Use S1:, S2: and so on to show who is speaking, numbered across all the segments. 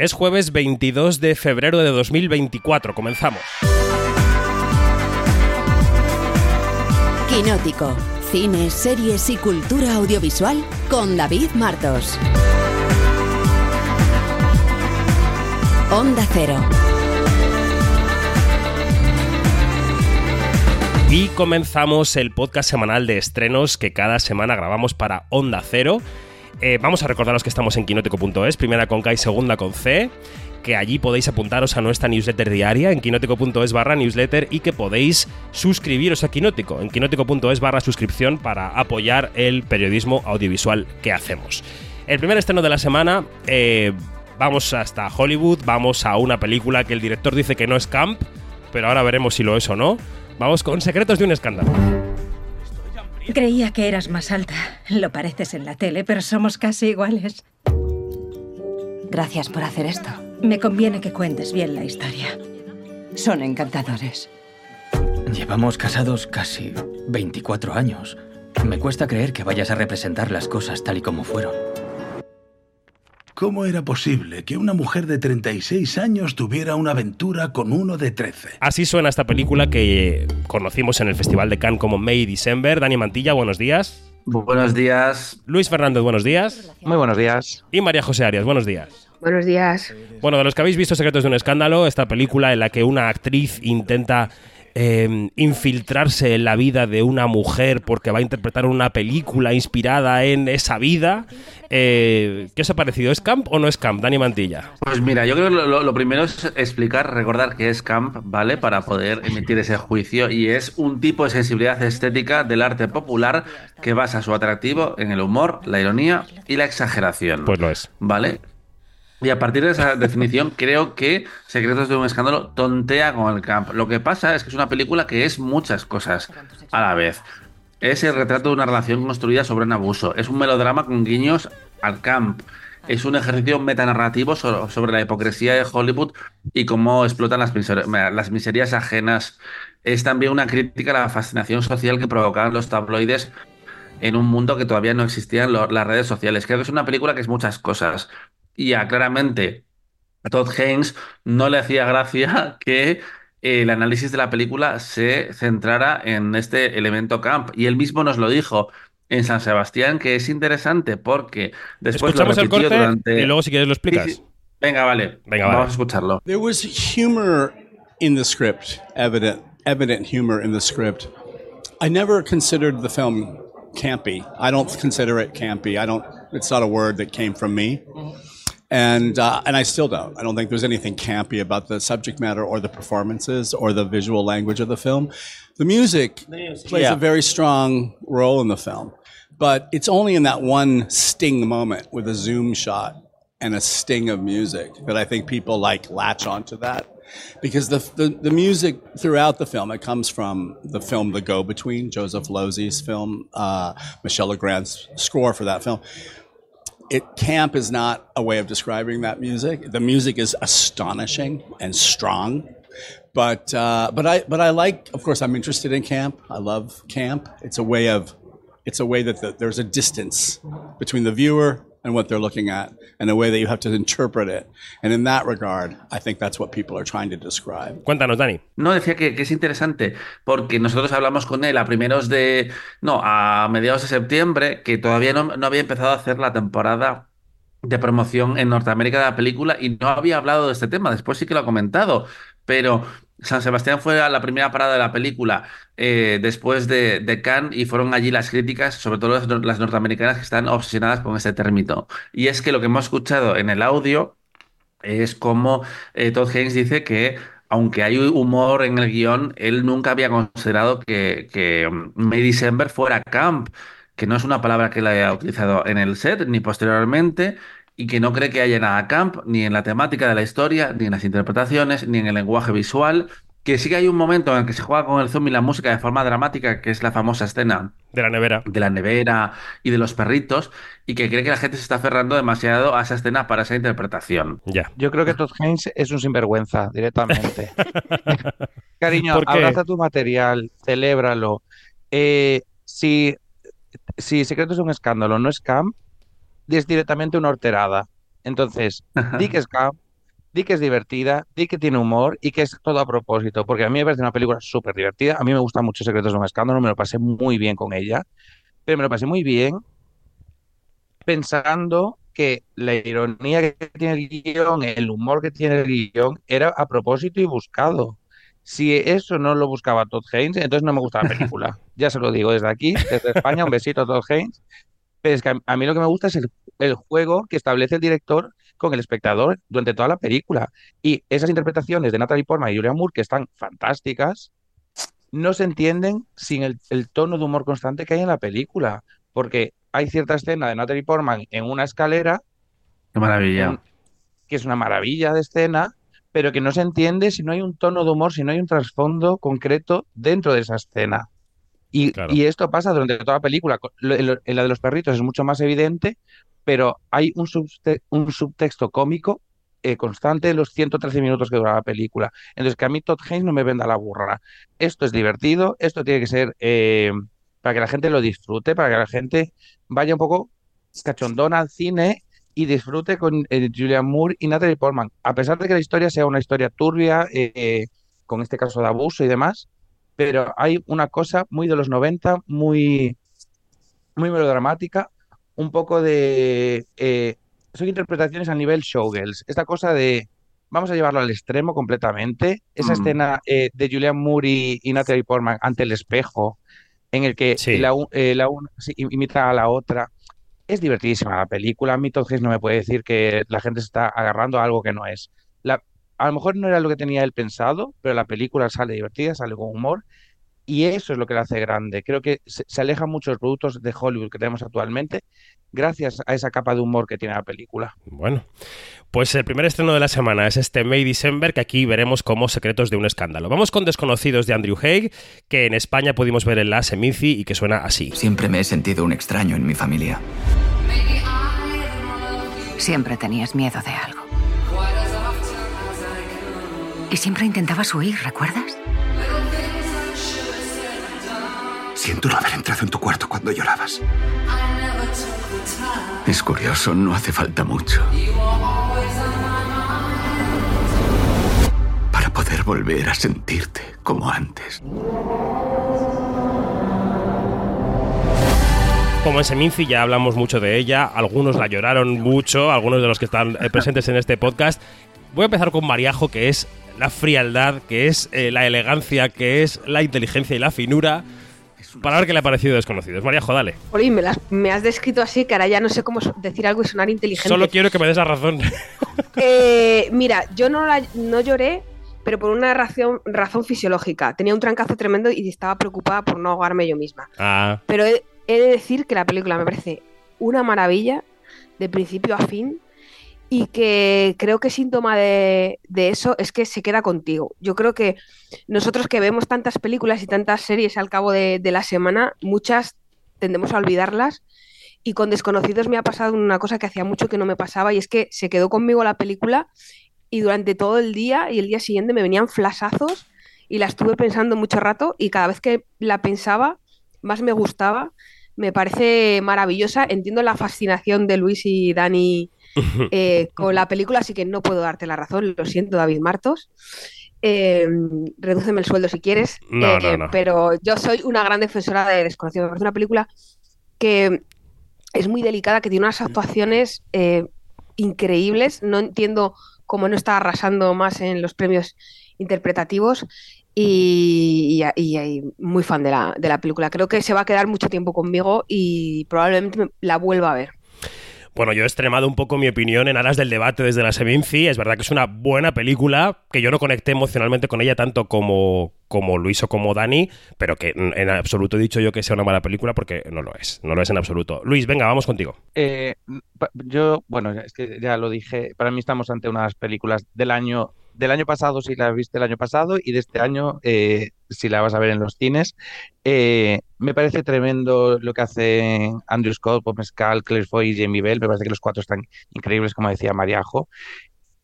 S1: Es jueves 22 de febrero de 2024. Comenzamos.
S2: Quinótico. Cine, series y cultura audiovisual con David Martos. Onda Cero.
S1: Y comenzamos el podcast semanal de estrenos que cada semana grabamos para Onda Cero. Eh, vamos a recordaros que estamos en quinótico.es, primera con K y segunda con C, que allí podéis apuntaros a nuestra newsletter diaria en quinótico.es barra newsletter y que podéis suscribiros a Quinótico en quinótico.es barra suscripción para apoyar el periodismo audiovisual que hacemos. El primer estreno de la semana, eh, vamos hasta Hollywood, vamos a una película que el director dice que no es camp, pero ahora veremos si lo es o no. Vamos con Secretos de un Escándalo.
S3: Creía que eras más alta. Lo pareces en la tele, pero somos casi iguales.
S4: Gracias por hacer esto.
S3: Me conviene que cuentes bien la historia.
S4: Son encantadores.
S5: Llevamos casados casi 24 años. Me cuesta creer que vayas a representar las cosas tal y como fueron.
S6: ¿Cómo era posible que una mujer de 36 años tuviera una aventura con uno de 13?
S1: Así suena esta película que conocimos en el Festival de Cannes como May December. Dani Mantilla, buenos días.
S7: Buenos días.
S1: Luis Fernández, buenos días.
S8: Muy buenos días.
S1: Y María José Arias, buenos días.
S9: Buenos días.
S1: Bueno, de los que habéis visto Secretos de un Escándalo, esta película en la que una actriz intenta eh, infiltrarse en la vida de una mujer porque va a interpretar una película inspirada en esa vida. Eh, ¿Qué os ha parecido? ¿Es camp o no es camp, Dani Mantilla?
S7: Pues mira, yo creo que lo, lo primero es explicar, recordar que es camp, ¿vale? Para poder emitir ese juicio y es un tipo de sensibilidad estética del arte popular que basa su atractivo en el humor, la ironía y la exageración.
S1: Pues lo es.
S7: ¿Vale? Y a partir de esa definición, creo que Secretos de un Escándalo tontea con el camp. Lo que pasa es que es una película que es muchas cosas a la vez. Es el retrato de una relación construida sobre un abuso. Es un melodrama con guiños al camp. Es un ejercicio metanarrativo sobre la hipocresía de Hollywood y cómo explotan las, miserias ajenas. Es también una crítica a la fascinación social que provocaban los tabloides en un mundo que todavía no existían las redes sociales. Creo que es una película que es muchas cosas y a claramente a Todd Haynes no le hacía gracia que el análisis de la película se centrara en este elemento camp. Y él mismo nos lo dijo en San Sebastián, que es interesante porque después
S1: Escuchamos
S7: lo
S1: el corte
S7: durante...
S1: y luego si quieres lo explicas.
S7: Venga, vale.
S1: Venga,
S7: Vamos
S1: vale.
S7: a escucharlo.
S10: There was humor in the script, evident, evident humor in the script. I never considered the film campy. I don't consider it campy. I don't. It's not a word that came from me, and uh, and I still don't. I don't think there's anything campy about the subject matter or the performances or the visual language of the film. The music plays
S8: Yeah.
S10: a very strong role in the film, but it's only in that one sting moment with a zoom shot and a sting of music that I think people like latch onto that. Because the, the, the music throughout the film, it comes from the film The Go Between, Joseph Losey's film, uh, Michelle Legrand's score for that film. It camp is not a way of describing that music. The music is astonishing and strong, but uh, but I but I like. Of course, I'm interested in camp. I love camp. It's a way of it's a way that the, there's a distance between the viewer and what they're looking at, and a way that you have to interpret it. And in that regard, I think that's what people are trying to describe.
S1: Cuéntanos, Dani.
S7: No, decía que, que es interesante porque nosotros hablamos con él a primeros de. No, a mediados de septiembre, que todavía no, no había empezado a hacer la temporada de promoción en Norteamérica de la película y no había hablado de este tema. Después sí que lo ha comentado, pero San Sebastián fue la primera parada de la película eh, después de, de Cannes y fueron allí las críticas, sobre todo las, nor- las norteamericanas que están obsesionadas con este término. Y es que lo que hemos escuchado en el audio es como eh, Todd Haynes dice que aunque hay humor en el guion, él nunca había considerado que, que mm, May December fuera camp, que no es una palabra que él haya utilizado en el set ni posteriormente, y que no cree que haya nada camp, ni en la temática de la historia, ni en las interpretaciones, ni en el lenguaje visual, que sí que hay un momento en el que se juega con el zoom y la música de forma dramática, que es la famosa escena
S1: De la nevera.
S7: de la nevera y de los perritos, y que cree que la gente se está aferrando demasiado a esa escena para esa interpretación.
S1: Ya.
S8: Yo creo que Todd Haynes es un sinvergüenza directamente. Cariño, abraza tu material, celébralo. Eh, si, si Secretos de un escándalo no es camp, es directamente una horterada. Entonces, di que es camp, di que es divertida, di que tiene humor y que es todo a propósito, porque a mí me parece una película súper divertida. A mí me gusta mucho Secretos de un Escándalo, me lo pasé muy bien con ella, pero me lo pasé muy bien pensando que la ironía que tiene el guion, el humor que tiene el guion, era a propósito y buscado. Si eso no lo buscaba Todd Haynes, entonces no me gusta la película. ya se lo digo desde aquí, desde España, un besito a Todd Haynes. Pero es que a, mí lo que me gusta es el, el juego que establece el director con el espectador durante toda la película. Y esas interpretaciones de Natalie Portman y Julia Moore, que están fantásticas, no se entienden sin el, el, tono de humor constante que hay en la película. Porque hay cierta escena de Natalie Portman en una escalera.
S7: Qué maravilla.
S8: Que es una maravilla de escena, pero que no se entiende si no hay un tono de humor, si no hay un trasfondo concreto dentro de esa escena. Y, claro. y esto pasa durante toda la película. En la de los perritos es mucho más evidente, pero hay un, subte un subtexto cómico eh, constante en los 113 minutos que dura la película. Entonces, que a mí Todd Haynes no me venda la burra. Esto es divertido, esto tiene que ser eh, para que la gente lo disfrute, para que la gente vaya un poco cachondona al cine y disfrute con eh, Julian Moore y Natalie Portman. A pesar de que la historia sea una historia turbia, eh, con este caso de abuso y demás, pero hay una cosa muy de los 90, muy, muy melodramática, un poco de... Eh, son interpretaciones a nivel showgirls. Esta cosa de... Vamos a llevarlo al extremo completamente. Esa mm. escena eh, de Julian Moore y, y, Natalie Portman ante el espejo, en el que sí. la, eh, la una sí, imita a la otra. Es divertidísima la película. A mí entonces no me puede decir que la gente se está agarrando a algo que no es. La, a lo mejor no era lo que tenía él pensado, pero la película sale divertida, sale con humor y eso es lo que la hace grande. Creo que se, se alejan muchos productos de Hollywood que tenemos actualmente gracias a esa capa de humor que tiene la película.
S1: Bueno, pues el primer estreno de la semana es este May December, que aquí veremos como Secretos de un Escándalo. Vamos con Desconocidos de Andrew Haig, que en España pudimos ver en la Seminci y que suena así.
S9: Siempre me he sentido un extraño en mi familia.
S11: Siempre tenías miedo de algo. Y siempre intentabas huir, ¿recuerdas?
S9: Siento no haber entrado en tu cuarto cuando llorabas. Es curioso, no hace falta mucho. Para poder volver a sentirte como antes.
S1: Como en Seminci ya hablamos mucho de ella, algunos la lloraron mucho, algunos de los que están presentes en este podcast. Voy a empezar con Mariajo, que es la frialdad, que es eh, la elegancia, que es la inteligencia y la finura. Para ver qué le ha parecido Desconocidos. María, dale.
S12: Oye, me, las, me, has descrito así que ahora ya no sé cómo decir algo y sonar inteligente.
S1: Solo quiero que me des la razón.
S12: Eh, mira, yo no, la, no lloré, pero por una razón, razón fisiológica. Tenía un trancazo tremendo y estaba preocupada por no ahogarme yo misma.
S1: Ah.
S12: Pero he, he de decir que la película me parece una maravilla, de principio a fin y que creo que síntoma de, eso es que se queda contigo. Yo creo que nosotros que vemos tantas películas y tantas series al cabo de, de, la semana, muchas tendemos a olvidarlas y con desconocidos me ha pasado una cosa que hacía mucho que no me pasaba y es que se quedó conmigo la película y durante todo el día y el día siguiente me venían flasazos y la estuve pensando mucho rato y cada vez que la pensaba más me gustaba. Me parece maravillosa. Entiendo la fascinación de Luis y Dani eh, con la película, así que no puedo darte la razón, lo siento, David Martos. Eh, redúceme el sueldo si quieres,
S1: no,
S12: eh,
S1: no, no.
S12: pero yo soy una gran defensora de Desconocido. Me parece una película que es muy delicada, que tiene unas actuaciones eh, increíbles. No entiendo cómo no está arrasando más en los premios interpretativos. Y, y, y, muy fan de la, de la película. Creo que se va a quedar mucho tiempo conmigo y probablemente la vuelva a ver.
S1: Bueno, yo he extremado un poco mi opinión en aras del debate desde la Seminci. Es verdad que es una buena película, que yo no conecté emocionalmente con ella tanto como, como Luis o como Dani, pero que en absoluto he dicho yo que sea una mala película porque no lo es. No lo es en absoluto. Luis, venga, vamos contigo.
S8: Eh, yo, bueno, es que ya lo dije, para mí estamos ante unas películas del año del año pasado si la viste el año pasado y de este año eh, si la vas a ver en los cines. Eh, me parece tremendo lo que hace Andrew Scott, Bob Mescal, Claire Foy y Jamie Bell. Me parece que los cuatro están increíbles, como decía Mariajo.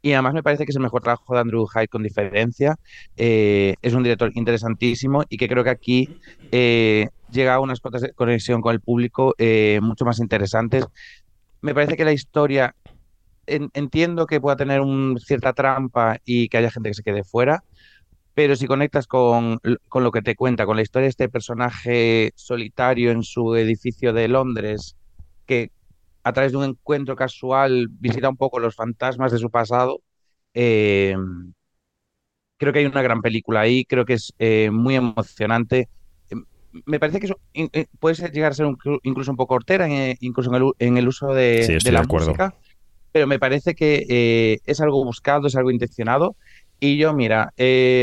S8: Y además me parece que es el mejor trabajo de Andrew Hyde con diferencia. Eh, es un director interesantísimo y que creo que aquí eh, llega a unas cotas de conexión con el público mucho más interesantes. Me parece que la historia entiendo que pueda tener un, cierta trampa y que haya gente que se quede fuera, pero si conectas con, con, lo que te cuenta, con la historia de este personaje solitario en su edificio de Londres, que a través de un encuentro casual visita un poco los fantasmas de su pasado, eh, creo que hay una gran película ahí, creo que es eh, muy emocionante. Em, me parece que eh, puede llegar a ser incluso un poco hortera, incluso en el, en el uso de, la música, pero me parece que es algo buscado, es algo intencionado. Y yo, mira,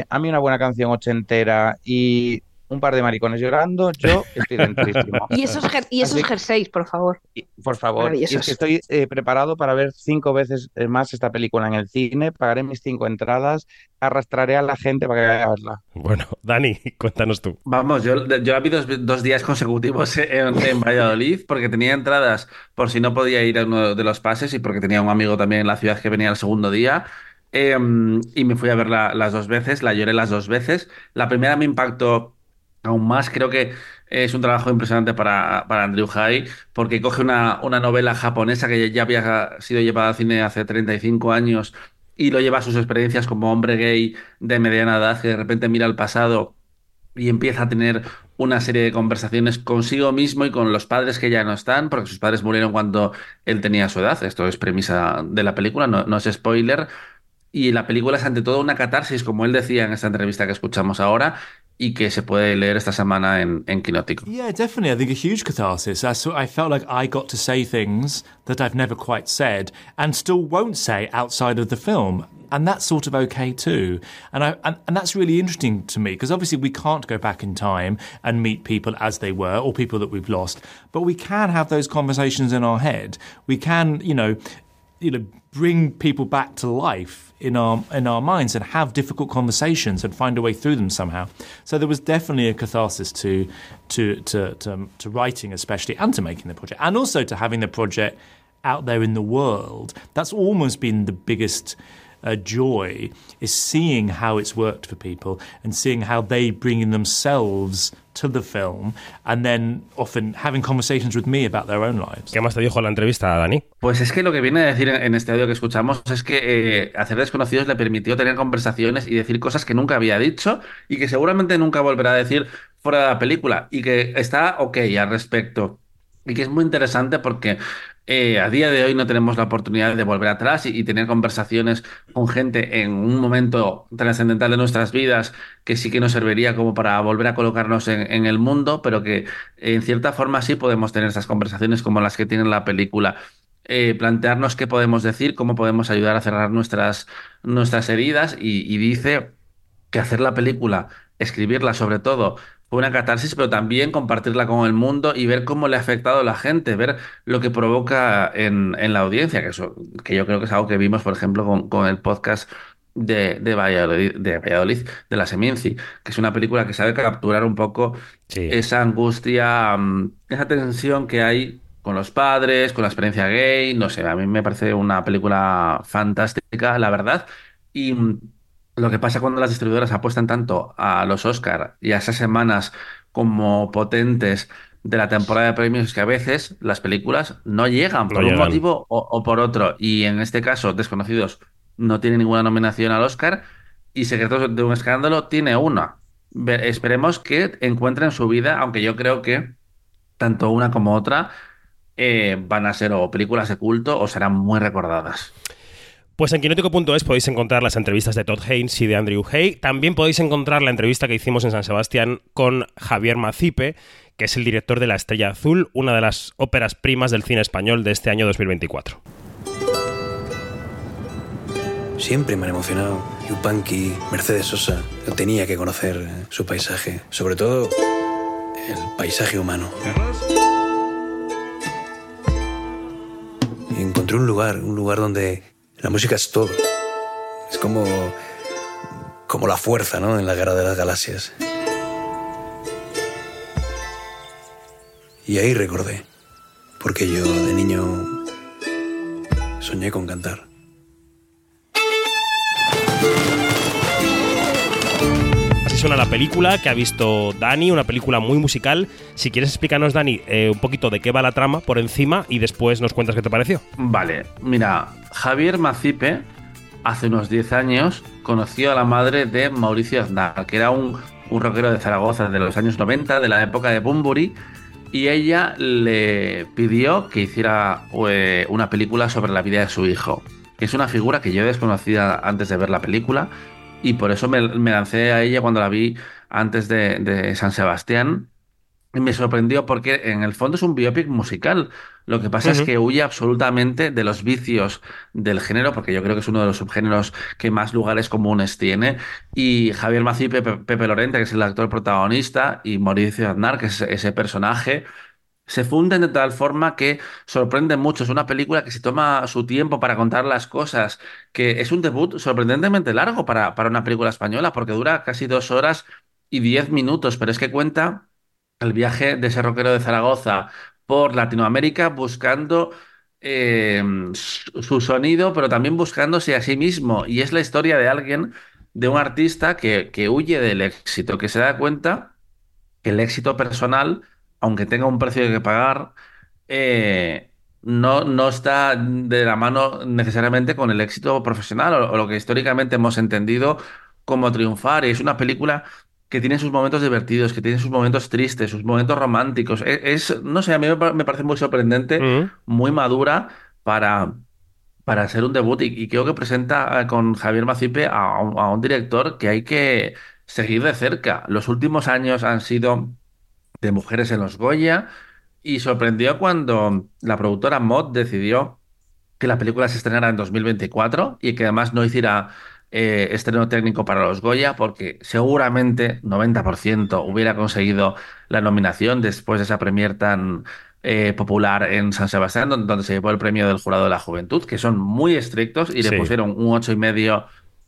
S8: a mí una buena canción ochentera y un par de maricones llorando, yo estoy dentrísimo.
S12: y esos, y esos jerseys, por favor.
S8: por favor, y es que estoy eh, preparado para ver cinco veces eh, más esta película en el cine, pagaré mis cinco entradas, arrastraré a la gente para que vaya a verla.
S1: Bueno, Dani, cuéntanos tú.
S7: Vamos, yo, yo he dos, dos días consecutivos en, en, Valladolid porque tenía entradas por si no podía ir a uno de los pases y porque tenía un amigo también en la ciudad que venía el segundo día. Em, y me fui a verla las dos veces, la lloré las dos veces. La primera me impactó Aún más creo que es un trabajo impresionante para, para Andrew Hay, porque coge una, una, novela japonesa que ya había sido llevada al cine hace 35 años y lo lleva a sus experiencias como hombre gay de mediana edad que de repente mira al pasado y empieza a tener una serie de conversaciones consigo mismo y con los padres que ya no están, porque sus padres murieron cuando él tenía su edad. Esto es premisa de la película, no, no es spoiler. Y la película es ante todo una catarsis, como él decía en esta entrevista que escuchamos ahora, y que se puede leer esta semana en, en.
S13: Yeah, definitely. I think a huge catharsis. I, I felt like I got to say things that I've never quite said and still won't say outside of the film. And that's sort of okay too. And, I, and, and that's really interesting to me because obviously we can't go back in time and meet people as they were or people that we've lost, but we can have those conversations in our head. We can, you know, you know, bring people back to life in our in our minds and have difficult conversations and find a way through them somehow. So there was definitely a catharsis to to to to, to writing, especially, and to making the project, and also to having the project out there in the world. That's almost been the biggest uh, joy is seeing how it's worked for people and seeing how they bring in themselves to the film and then often having conversations with me about their own lives.
S1: ¿Qué más te dijo la entrevista, Dani?
S7: Pues es que lo que viene a decir en este audio que escuchamos es que eh, hacer desconocidos le permitió tener conversaciones y decir cosas que nunca había dicho y que seguramente nunca volverá a decir fuera de la película y que está ok al respecto. Y que es muy interesante porque eh, a día de hoy no tenemos la oportunidad de volver atrás y, tener conversaciones con gente en un momento trascendental de nuestras vidas que sí que nos serviría como para volver a colocarnos en, el mundo, pero que en cierta forma sí podemos tener esas conversaciones como las que tiene la película. Eh, plantearnos qué podemos decir, cómo podemos ayudar a cerrar nuestras, nuestras heridas y dice que hacer la película, escribirla sobre todo, fue una catarsis, pero también compartirla con el mundo y ver cómo le ha afectado a la gente, ver lo que provoca en, la audiencia, que, eso, que yo creo que es algo que vimos, por ejemplo, con, el podcast de, de, Valladolid, de de la Seminci, que es una película que sabe capturar un poco esa angustia, mm, esa tensión que hay con los padres, con la experiencia gay, no sé, a mí me parece una película fantástica, la verdad. Y mm, lo que pasa cuando las distribuidoras apuestan tanto a los Oscar y a esas semanas como potentes de la temporada de premios es que a veces las películas no llegan por un motivo o, por otro. Y en este caso, Desconocidos no tiene ninguna nominación al Oscar y Secretos de un Escándalo tiene una. esperemos que encuentren su vida, aunque yo creo que tanto una como otra eh, van a ser o películas de culto o serán muy recordadas.
S1: Pues en quinótico.es podéis encontrar las entrevistas de Todd Haynes y de Andrew Hay. También podéis encontrar la entrevista que hicimos en San Sebastián con Javier Macipe, que es el director de La Estrella Azul, una de las óperas primas del cine español de este año 2024.
S14: Siempre me han emocionado. Yupanqui, Mercedes Sosa. Yo tenía que conocer eh, su paisaje. Sobre todo, el paisaje humano. Encontré un lugar, un lugar donde la música es todo. Es como, como la fuerza, ¿no? En la guerra de las galaxias. Y ahí recordé, porque yo de niño soñé con cantar.
S1: Suena la película que ha visto Dani, una película muy musical. Si quieres explicarnos, Dani, eh, un poquito de qué va la trama por encima y después nos cuentas qué te pareció.
S7: Vale, mira, Javier Macipe hace unos 10 años conoció a la madre de Mauricio Aznar, que era un, un rockero de Zaragoza de los años 90, de la época de Bumburi, y ella le pidió que hiciera eh, una película sobre la vida de su hijo, es una figura que yo desconocía antes de ver la película, y por eso me, lancé a ella cuando la vi antes de, de San Sebastián, y me sorprendió porque en el fondo es un biopic musical. Lo que pasa es que huye absolutamente de los vicios del género, porque yo creo que es uno de los subgéneros que más lugares comunes tiene. Y Javier Mací, Pepe, Pepe Lorente, que es el actor protagonista, y Mauricio Aznar, que es ese personaje, se funden de tal forma que sorprende mucho. Es una película que se toma su tiempo para contar las cosas, que es un debut sorprendentemente largo para, para una película española, porque dura casi dos horas y diez minutos, pero es que cuenta el viaje de ese rockero de Zaragoza por Latinoamérica buscando eh, su sonido, pero también buscándose a sí mismo. Y es la historia de alguien, de un artista que, que huye del éxito, que se da cuenta que el éxito personal, aunque tenga un precio que pagar, eh, no, no está de la mano necesariamente con el éxito profesional o, o, lo que históricamente hemos entendido como triunfar. Y es una película que tiene sus momentos divertidos, que tiene sus momentos tristes, sus momentos románticos. E-, es, no sé, a mí me parece muy sorprendente, muy madura para, para ser un debut y, creo que presenta eh, con Javier Macipe a, un director que hay que seguir de cerca. Los últimos años han sido de mujeres en los Goya y sorprendió cuando la productora Mod decidió que la película se estrenara en 2024 y que además no hiciera eh, estreno técnico para los Goya, porque seguramente 90% hubiera conseguido la nominación después de esa premier tan eh, popular en San Sebastián, donde, se llevó el premio del Jurado de la Juventud, que son muy estrictos y le pusieron un ocho y medio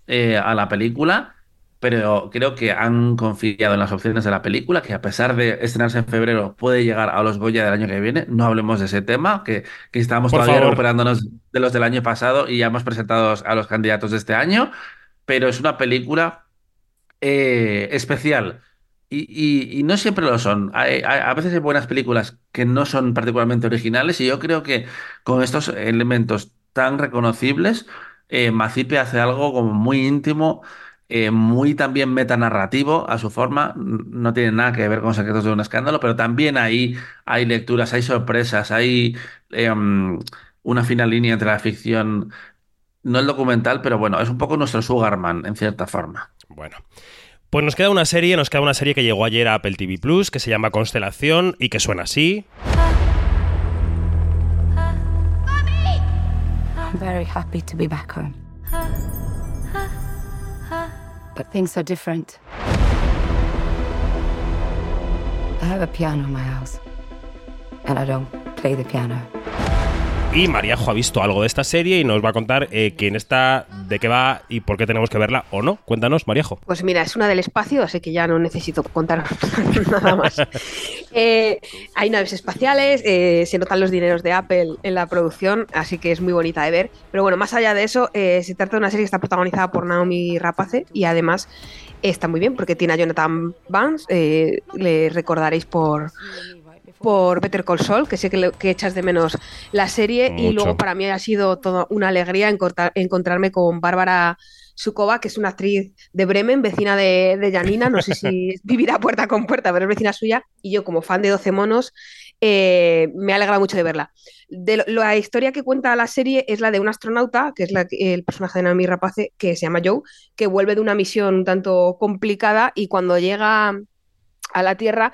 S7: eh, a la película. Pero creo que han confiado en las opciones de la película, que a pesar de estrenarse en febrero, puede llegar a los Goya del año que viene. No hablemos de ese tema, que, que estamos todavía recuperándonos de los del año pasado y ya hemos presentado a los candidatos de este año pero es una película eh, especial. Y, no siempre lo son. a veces hay buenas películas que no son particularmente originales y yo creo que con estos elementos tan reconocibles, eh, Macipe hace algo como muy íntimo, eh, muy también metanarrativo a su forma. No tiene nada que ver con Secretos de un Escándalo, pero también ahí hay lecturas, hay sorpresas, hay em, una fina línea entre la ficción no el documental, pero bueno, es un poco nuestro Sugarman, en cierta forma.
S1: Bueno. Pues nos queda una serie, nos queda una serie que llegó ayer a Apple TV Plus, que se llama Constelación y que suena así. I'm very happy to be back home. But things are different. I have a piano in my house. And I don't play the piano. Y Mariajo ha visto algo de esta serie y nos va a contar eh, quién está, de qué va y por qué tenemos que verla o no. Cuéntanos, Mariajo.
S12: Pues mira, es una del espacio, así que ya no necesito contar nada más. Eh, hay naves espaciales, eh, se notan los dineros de Apple en la producción, así que es muy bonita de ver. Pero bueno, más allá de eso, se trata de una serie que está protagonizada por Naomi Rapace y además está muy bien porque tiene a Jonathan Vance, le recordaréis por por Better Call Saul, que sé que, que echas de menos la serie, y luego para mí ha sido toda una alegría encontrarme con Bárbara Sukova, que es una actriz de Bremen, vecina de, de Janina, no sé si vivirá puerta con puerta, pero es vecina suya, y yo como fan de 12 monos, eh, me alegra mucho de verla. De la historia que cuenta la serie es la de un astronauta, que es el personaje de Naomi Rapace, que se llama Joe, que vuelve de una misión un tanto complicada y cuando llega a la Tierra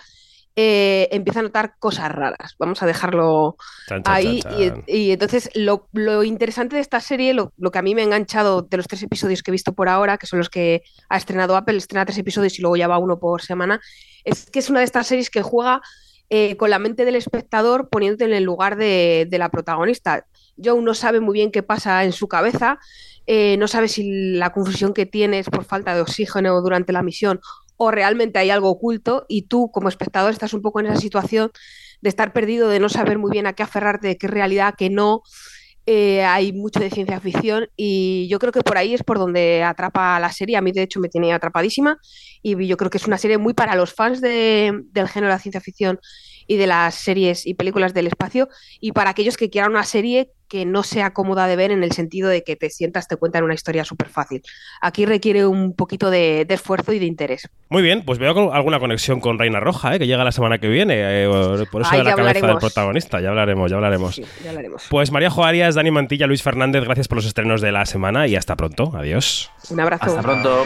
S12: eh, empieza a notar cosas raras. Vamos a dejarlo ahí. y, entonces lo, interesante de esta serie, lo, que a mí me ha enganchado de los tres episodios que he visto por ahora, que son los que ha estrenado Apple, estrena tres episodios y luego ya va uno por semana, es que es una de estas series que juega eh, con la mente del espectador poniéndote en el lugar de, la protagonista. Joe no sabe muy bien qué pasa en su cabeza, eh, no sabe si la confusión que tiene es por falta de oxígeno durante la misión o realmente hay algo oculto y tú como espectador estás un poco en esa situación de estar perdido, de no saber muy bien a qué aferrarte, de qué realidad, que no. eh, hay mucho de ciencia ficción y yo creo que por ahí es por donde atrapa la serie. A mí, de hecho, me tiene atrapadísima y yo creo que es una serie muy para los fans del género de la ciencia ficción y de las series y películas del espacio y para aquellos que quieran una serie que no sea cómoda de ver en el sentido de que te sientas, te cuentan una historia súper fácil. Aquí requiere un poquito de, esfuerzo y de interés.
S1: Muy bien, pues veo alguna conexión con Reina Roja, ¿eh? que llega la semana que viene, eh, por eso de la cabeza del protagonista, ya hablaremos, ya hablaremos.
S12: Sí, ya hablaremos.
S1: Pues María Joarias, Dani Mantilla, Luis Fernández, gracias por los estrenos de la semana y hasta pronto, adiós.
S12: Un abrazo.
S7: Hasta pronto.